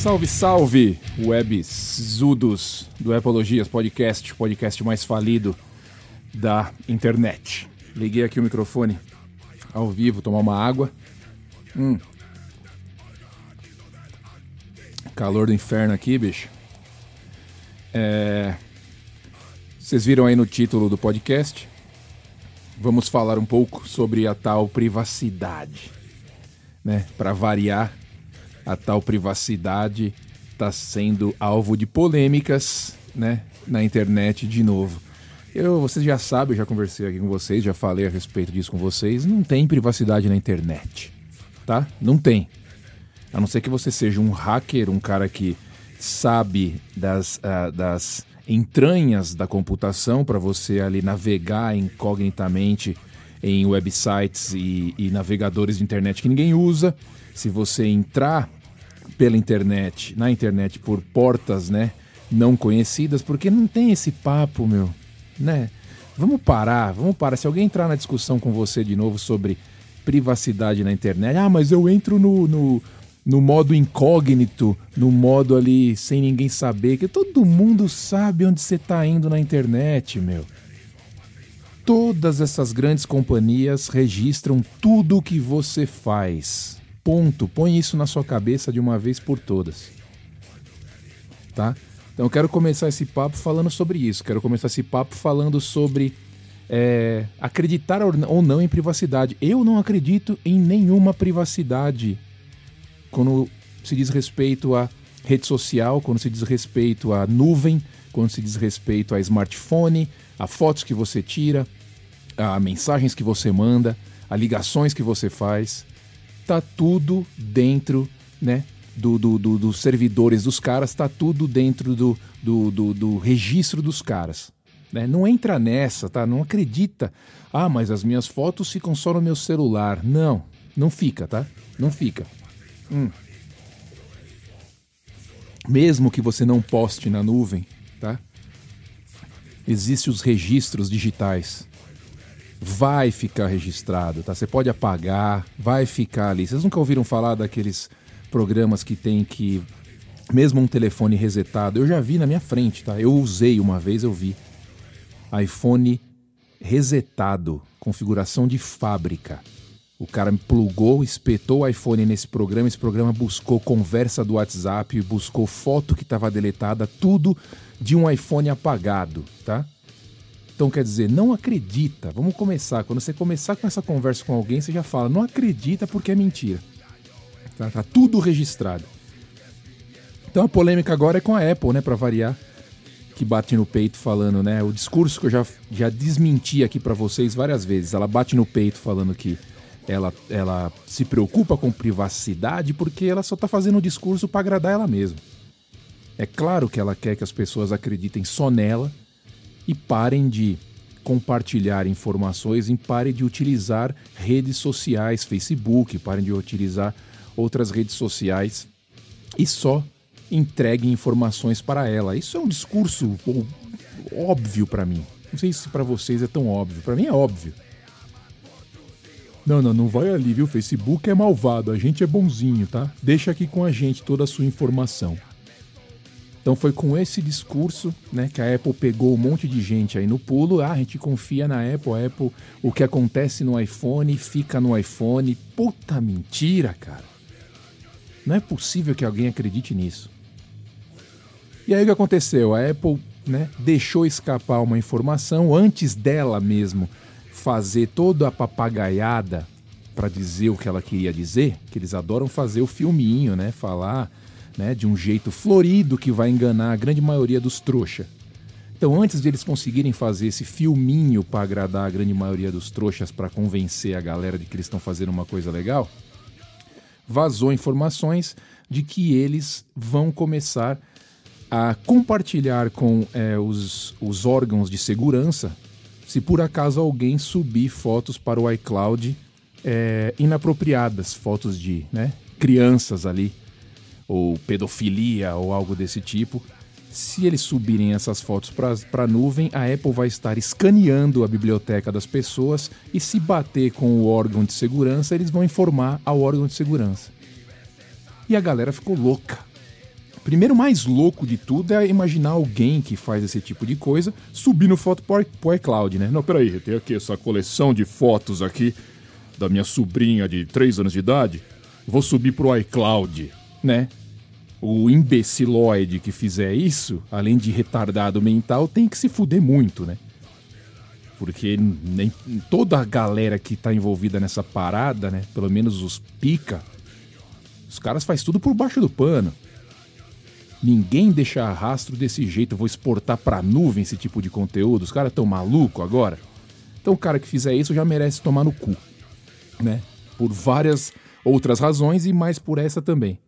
Salve, salve, web zudos do Epologias Podcast, podcast mais falido da internet. Liguei aqui o microfone ao vivo, tomar uma água. Hum. Calor do inferno aqui, bicho. É... Vocês viram aí no título do podcast? Vamos falar um pouco sobre a tal privacidade, né? Para variar, a tal privacidade está sendo alvo de polêmicas, né? Na internet de novo. Eu, vocês já sabem, já conversei aqui com vocês, já falei a respeito disso com vocês. Não tem privacidade na internet, tá? Não tem. A não ser que você seja um hacker, um cara que sabe das, uh, das entranhas da computação para você ali navegar incognitamente em websites e, e navegadores de internet que ninguém usa. Se você entrar pela internet, na internet por portas, né, não conhecidas, porque não tem esse papo, meu, né? Vamos parar, vamos parar. Se alguém entrar na discussão com você de novo sobre privacidade na internet, ah, mas eu entro no, no no modo incógnito, no modo ali sem ninguém saber, que todo mundo sabe onde você está indo na internet, meu. Todas essas grandes companhias registram tudo o que você faz. Ponto. Põe isso na sua cabeça de uma vez por todas. Tá? Então eu quero começar esse papo falando sobre isso. Quero começar esse papo falando sobre é, acreditar ou não em privacidade. Eu não acredito em nenhuma privacidade quando se diz respeito a rede social, quando se diz respeito a nuvem, quando se diz respeito a smartphone, a fotos que você tira, a mensagens que você manda, a ligações que você faz, tá tudo dentro, né, do, do, do dos servidores dos caras, tá tudo dentro do, do, do, do registro dos caras. Né? Não entra nessa, tá? Não acredita. Ah, mas as minhas fotos ficam só no meu celular. Não, não fica, tá? Não fica. Hum. Mesmo que você não poste na nuvem, tá? Existem os registros digitais. Vai ficar registrado, tá? Você pode apagar, vai ficar ali. Vocês nunca ouviram falar daqueles programas que tem que mesmo um telefone resetado, eu já vi na minha frente, tá? Eu usei uma vez, eu vi. iPhone resetado, configuração de fábrica. O cara me plugou, espetou o iPhone nesse programa, esse programa buscou conversa do WhatsApp, buscou foto que estava deletada, tudo de um iPhone apagado, tá? Então quer dizer, não acredita. Vamos começar. Quando você começar com essa conversa com alguém, você já fala, não acredita porque é mentira. Tá, tá tudo registrado. Então a polêmica agora é com a Apple, né, para variar, que bate no peito falando, né, o discurso que eu já, já desmenti aqui para vocês várias vezes. Ela bate no peito falando que ela, ela se preocupa com privacidade porque ela só está fazendo o discurso para agradar ela mesma. É claro que ela quer que as pessoas acreditem só nela e parem de compartilhar informações e parem de utilizar redes sociais, Facebook, parem de utilizar outras redes sociais e só entreguem informações para ela. Isso é um discurso óbvio para mim. Não sei se para vocês é tão óbvio. Para mim é óbvio. Não, não, não vai ali, viu? Facebook é malvado, a gente é bonzinho, tá? Deixa aqui com a gente toda a sua informação. Então foi com esse discurso, né, que a Apple pegou um monte de gente aí no pulo. Ah, a gente confia na Apple, a Apple, o que acontece no iPhone fica no iPhone. Puta mentira, cara. Não é possível que alguém acredite nisso. E aí o que aconteceu? A Apple, né, deixou escapar uma informação antes dela mesmo fazer toda a papagaiada para dizer o que ela queria dizer, que eles adoram fazer o filminho, né? Falar né, de um jeito florido que vai enganar a grande maioria dos trouxa. Então, antes de eles conseguirem fazer esse filminho para agradar a grande maioria dos trouxas, para convencer a galera de que eles estão fazendo uma coisa legal, vazou informações de que eles vão começar a compartilhar com é, os, os órgãos de segurança se por acaso alguém subir fotos para o iCloud é, inapropriadas, fotos de né, crianças ali, ou pedofilia ou algo desse tipo. Se eles subirem essas fotos para a nuvem, a Apple vai estar escaneando a biblioteca das pessoas e se bater com o órgão de segurança, eles vão informar ao órgão de segurança. E a galera ficou louca. Primeiro, mais louco de tudo é imaginar alguém que faz esse tipo de coisa subindo foto pro, iCloud, né? Não, peraí, tenho aqui essa coleção de fotos aqui da minha sobrinha de 3 anos de idade. Vou subir pro iCloud, né? O imbeciloide que fizer isso, além de retardado mental, tem que se fuder muito, né? Porque nem toda a galera que tá envolvida nessa parada, né? Pelo menos os pica, os caras faz tudo por baixo do pano. Ninguém deixa rastro desse jeito. Vou exportar pra nuvem esse tipo de conteúdo. Os caras tão maluco agora. Então o cara que fizer isso já merece tomar no cu, né? Por várias outras razões e mais por essa também.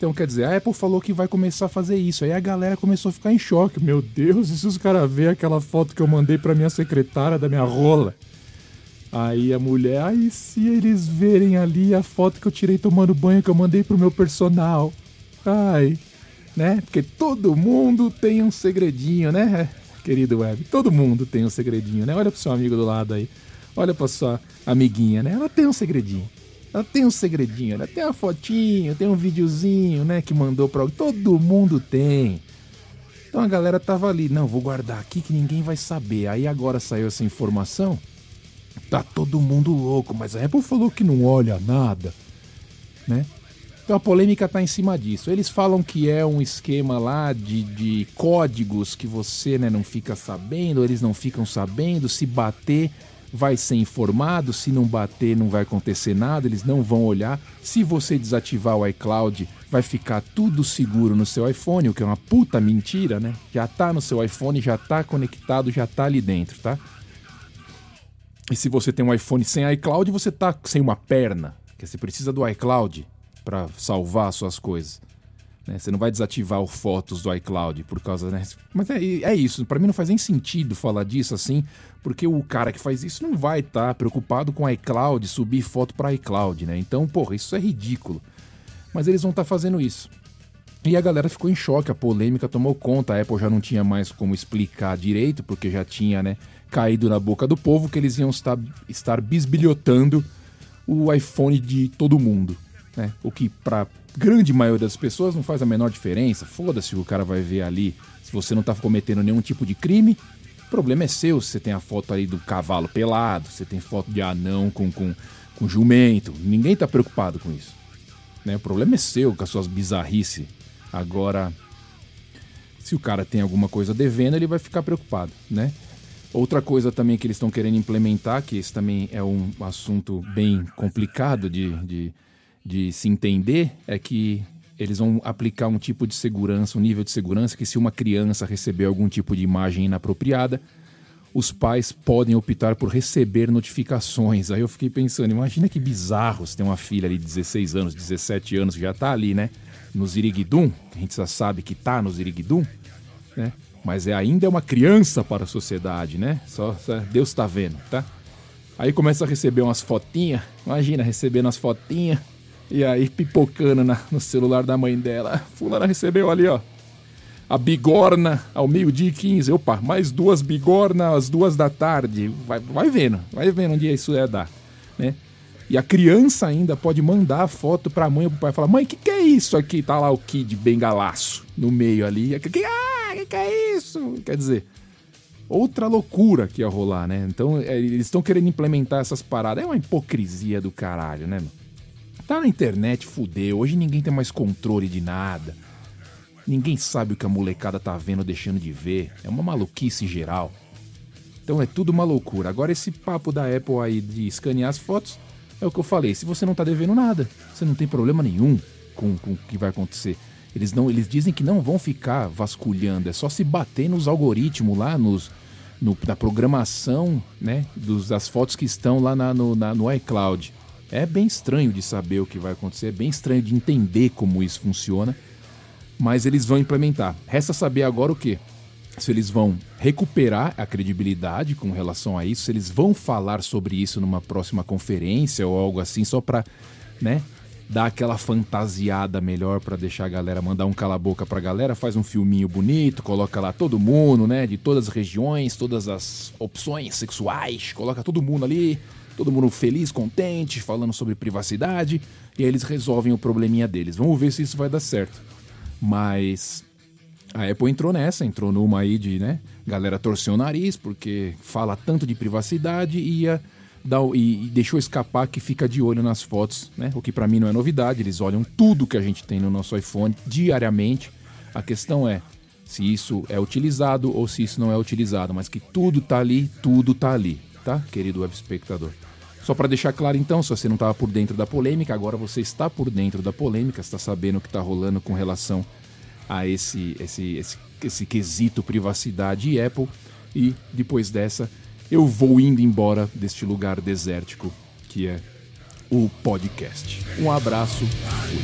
Então, quer dizer, a Apple falou que vai começar a fazer isso. Aí a galera começou a ficar em choque. Meu Deus, e se os caras verem aquela foto que eu mandei pra minha secretária da minha rola? Aí a mulher, aí se eles verem ali a foto que eu tirei tomando banho que eu mandei pro meu personal. Ai, né? Porque todo mundo tem um segredinho, né? Querido web, todo mundo tem um segredinho, né? Olha pro seu amigo do lado aí. Olha pra sua amiguinha, né? Ela tem um segredinho. Ela tem um segredinho, ela tem uma fotinho, tem um videozinho, né? Que mandou pra. Todo mundo tem. Então a galera tava ali, não, vou guardar aqui que ninguém vai saber. Aí agora saiu essa informação. Tá todo mundo louco, mas a Apple falou que não olha nada, né? Então a polêmica está em cima disso. Eles falam que é um esquema lá de, de códigos que você né, não fica sabendo, eles não ficam sabendo. Se bater, vai ser informado. Se não bater, não vai acontecer nada. Eles não vão olhar. Se você desativar o iCloud, vai ficar tudo seguro no seu iPhone, o que é uma puta mentira, né? Já tá no seu iPhone, já tá conectado, já tá ali dentro, tá? E se você tem um iPhone sem iCloud, você tá sem uma perna, que você precisa do iCloud para salvar suas coisas. Né? Você não vai desativar o fotos do iCloud por causa. Né? Mas é, é isso. Para mim não faz nem sentido falar disso assim, porque o cara que faz isso não vai estar tá preocupado com iCloud, subir foto para iCloud, né? Então, porra, isso é ridículo. Mas eles vão estar tá fazendo isso. E a galera ficou em choque, a polêmica tomou conta, a Apple já não tinha mais como explicar direito, porque já tinha né, caído na boca do povo que eles iam estar, estar bisbilhotando o iPhone de todo mundo né? O que para grande maioria das pessoas não faz a menor diferença. Foda-se o cara vai ver ali. Se você não tá cometendo nenhum tipo de crime, o problema é seu. Se você tem a foto ali do cavalo pelado, você tem foto de anão com, com, com jumento. Ninguém tá preocupado com isso. Né? O problema é seu com as suas bizarrices. Agora, se o cara tem alguma coisa devendo, ele vai ficar preocupado, né? Outra coisa também que eles estão querendo implementar, que esse também é um assunto bem complicado de, de de se entender é que eles vão aplicar um tipo de segurança, um nível de segurança que se uma criança receber algum tipo de imagem inapropriada, os pais podem optar por receber notificações. Aí eu fiquei pensando, imagina que bizarro se tem uma filha ali de 16 anos, 17 anos, já tá ali, né? No Ziriguidum, a gente já sabe que tá no Ziriguidum, né? Mas é, ainda é uma criança para a sociedade, né? Só, só Deus está vendo, tá? Aí começa a receber umas fotinhas, imagina recebendo umas fotinhas e aí, pipocando na, no celular da mãe dela. Fulana recebeu ali, ó. A bigorna ao meio-dia e 15. Opa, mais duas bigornas às duas da tarde. Vai, vai vendo, vai vendo onde isso é dar, né? E a criança ainda pode mandar a foto pra mãe ou pro pai. Falar, mãe, o que, que é isso aqui? Tá lá o Kid bengalaço no meio ali. Que, ah, que, que é isso? Quer dizer, outra loucura que ia rolar, né? Então, é, eles estão querendo implementar essas paradas. É uma hipocrisia do caralho, né, mano? Tá na internet, fudeu. Hoje ninguém tem mais controle de nada. Ninguém sabe o que a molecada tá vendo ou deixando de ver. É uma maluquice geral. Então é tudo uma loucura. Agora esse papo da Apple aí de escanear as fotos é o que eu falei. Se você não tá devendo nada, você não tem problema nenhum com, com o que vai acontecer. Eles não, eles dizem que não vão ficar vasculhando, é só se bater nos algoritmos lá, nos, no, na programação, né, dos, das fotos que estão lá na, no, na, no iCloud. É bem estranho de saber o que vai acontecer, é bem estranho de entender como isso funciona, mas eles vão implementar. Resta saber agora o que? Se eles vão recuperar a credibilidade com relação a isso, se eles vão falar sobre isso numa próxima conferência ou algo assim, só para, né, dar aquela fantasiada melhor para deixar a galera mandar um cala boca pra galera, faz um filminho bonito, coloca lá todo mundo, né, de todas as regiões, todas as opções sexuais, coloca todo mundo ali, todo mundo feliz, contente, falando sobre privacidade, e aí eles resolvem o probleminha deles. Vamos ver se isso vai dar certo. Mas a Apple entrou nessa, entrou numa aí de, né? Galera torceu o nariz porque fala tanto de privacidade e ia dar, e, e deixou escapar que fica de olho nas fotos, né? O que para mim não é novidade, eles olham tudo que a gente tem no nosso iPhone diariamente. A questão é se isso é utilizado ou se isso não é utilizado, mas que tudo tá ali, tudo tá ali, tá, querido web espectador? Só para deixar claro então, se você não estava por dentro da polêmica, agora você está por dentro da polêmica, está sabendo o que está rolando com relação a esse, esse, esse, esse quesito privacidade e Apple. E depois dessa, eu vou indo embora deste lugar desértico que é o podcast. Um abraço. Fui.